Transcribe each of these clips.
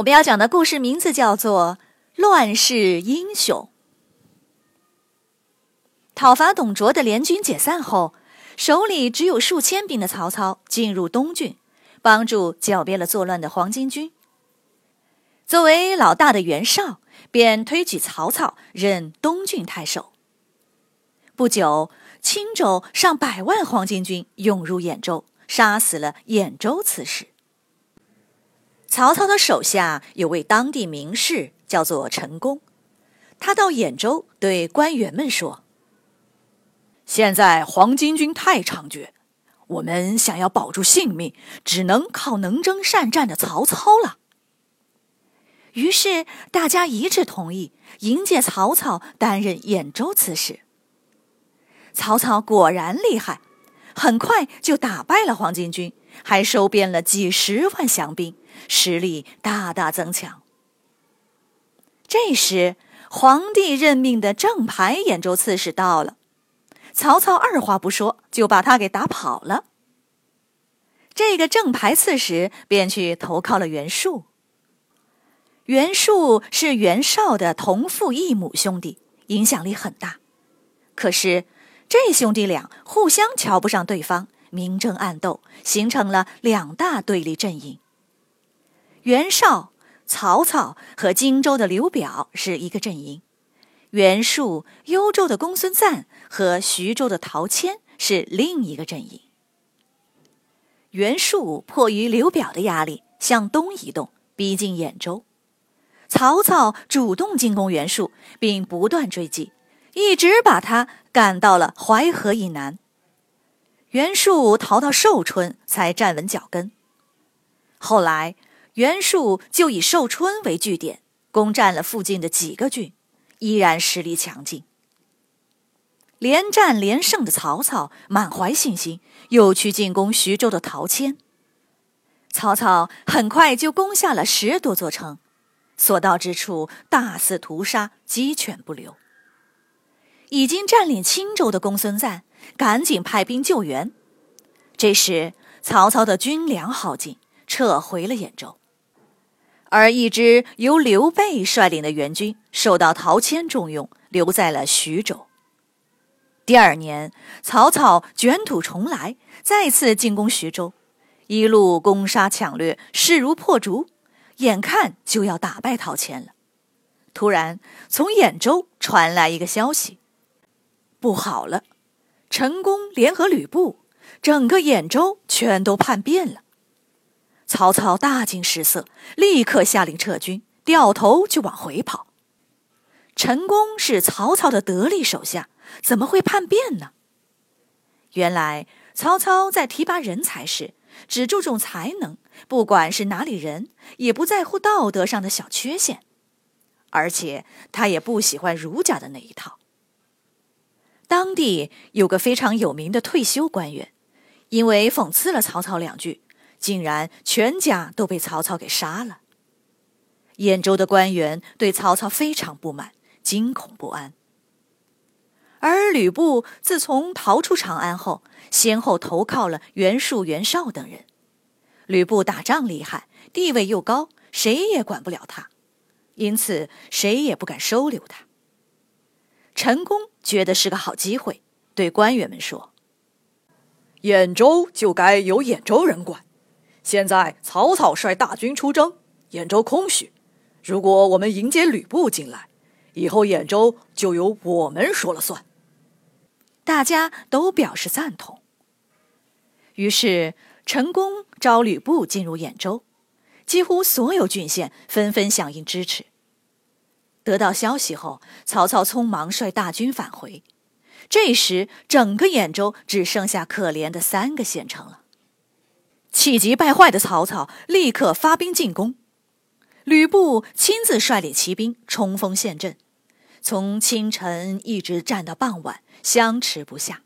我们要讲的故事名字叫做《乱世英雄》。讨伐董卓的联军解散后，手里只有数千兵的曹操进入东郡，帮助剿灭了作乱的黄巾军。作为老大的袁绍便推举曹操任东郡太守。不久，青州上百万黄巾军涌入兖州，杀死了兖州刺史。曹操的手下有位当地名士，叫做陈宫。他到兖州对官员们说：“现在黄巾军太猖獗，我们想要保住性命，只能靠能征善战的曹操了。”于是大家一致同意迎接曹操担任兖州刺史。曹操果然厉害，很快就打败了黄巾军，还收编了几十万降兵。实力大大增强。这时，皇帝任命的正牌兖州刺史到了，曹操二话不说就把他给打跑了。这个正牌刺史便去投靠了袁术。袁术是袁绍的同父异母兄弟，影响力很大。可是，这兄弟俩互相瞧不上对方，明争暗斗，形成了两大对立阵营。袁绍、曹操和荆州的刘表是一个阵营，袁术、幽州的公孙瓒和徐州的陶谦是另一个阵营。袁术迫于刘表的压力，向东移动，逼近兖州；曹操主动进攻袁术，并不断追击，一直把他赶到了淮河以南。袁术逃到寿春，才站稳脚跟。后来。袁术就以寿春为据点，攻占了附近的几个郡，依然实力强劲。连战连胜的曹操满怀信心，又去进攻徐州的陶谦。曹操很快就攻下了十多座城，所到之处大肆屠杀，鸡犬不留。已经占领青州的公孙瓒赶紧派兵救援。这时，曹操的军粮耗尽，撤回了兖州。而一支由刘备率领的援军受到陶谦重用，留在了徐州。第二年，曹操卷土重来，再次进攻徐州，一路攻杀抢掠，势如破竹，眼看就要打败陶谦了。突然，从兖州传来一个消息：不好了！陈宫联合吕布，整个兖州全都叛变了。曹操大惊失色，立刻下令撤军，掉头就往回跑。陈宫是曹操的得力手下，怎么会叛变呢？原来曹操在提拔人才时，只注重才能，不管是哪里人，也不在乎道德上的小缺陷，而且他也不喜欢儒家的那一套。当地有个非常有名的退休官员，因为讽刺了曹操两句。竟然全家都被曹操给杀了。兖州的官员对曹操非常不满，惊恐不安。而吕布自从逃出长安后，先后投靠了袁术、袁绍等人。吕布打仗厉害，地位又高，谁也管不了他，因此谁也不敢收留他。陈宫觉得是个好机会，对官员们说：“兖州就该由兖州人管。”现在曹操率大军出征，兖州空虚。如果我们迎接吕布进来，以后兖州就由我们说了算。大家都表示赞同。于是陈宫召吕布进入兖州，几乎所有郡县纷纷响应支持。得到消息后，曹操匆忙率大军返回。这时，整个兖州只剩下可怜的三个县城了。气急败坏的曹操立刻发兵进攻，吕布亲自率领骑兵冲锋陷阵，从清晨一直战到傍晚，相持不下。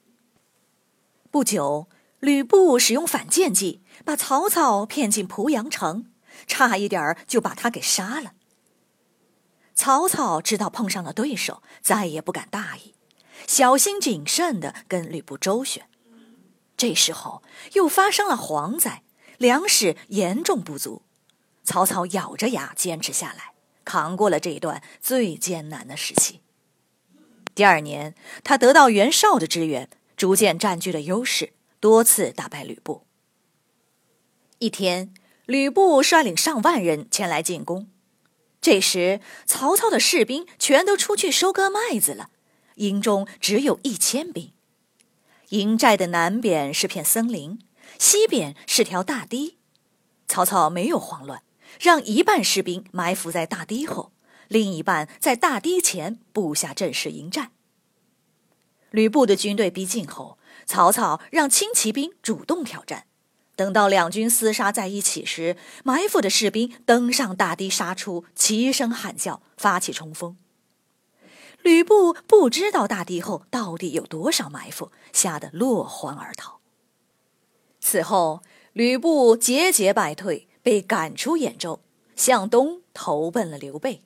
不久，吕布使用反间计，把曹操骗进濮阳城，差一点儿就把他给杀了。曹操知道碰上了对手，再也不敢大意，小心谨慎地跟吕布周旋。这时候又发生了蝗灾，粮食严重不足。曹操咬着牙坚持下来，扛过了这一段最艰难的时期。第二年，他得到袁绍的支援，逐渐占据了优势，多次打败吕布。一天，吕布率领上万人前来进攻。这时，曹操的士兵全都出去收割麦子了，营中只有一千兵。营寨的南边是片森林，西边是条大堤。曹操没有慌乱，让一半士兵埋伏在大堤后，另一半在大堤前布下阵势迎战。吕布的军队逼近后，曹操让轻骑兵主动挑战。等到两军厮杀在一起时，埋伏的士兵登上大堤杀出，齐声喊叫，发起冲锋。吕布不知道大堤后到底有多少埋伏，吓得落荒而逃。此后，吕布节节败退，被赶出兖州，向东投奔了刘备。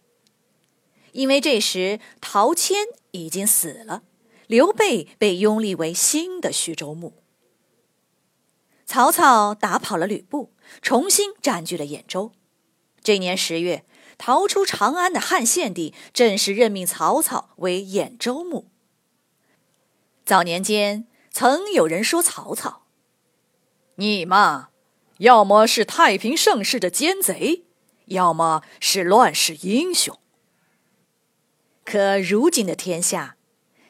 因为这时陶谦已经死了，刘备被拥立为新的徐州牧。曹操打跑了吕布，重新占据了兖州。这年十月，逃出长安的汉献帝正式任命曹操为兖州牧。早年间，曾有人说曹操：“你嘛，要么是太平盛世的奸贼，要么是乱世英雄。”可如今的天下，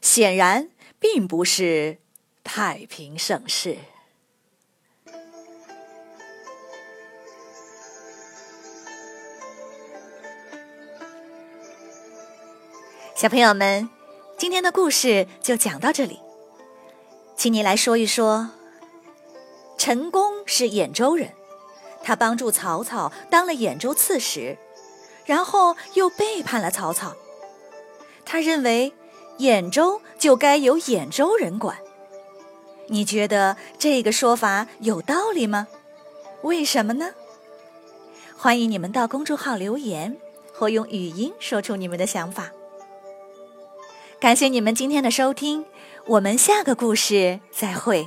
显然并不是太平盛世。小朋友们，今天的故事就讲到这里。请你来说一说，陈宫是兖州人，他帮助曹操当了兖州刺史，然后又背叛了曹操。他认为兖州就该由兖州人管。你觉得这个说法有道理吗？为什么呢？欢迎你们到公众号留言，或用语音说出你们的想法。感谢你们今天的收听，我们下个故事再会。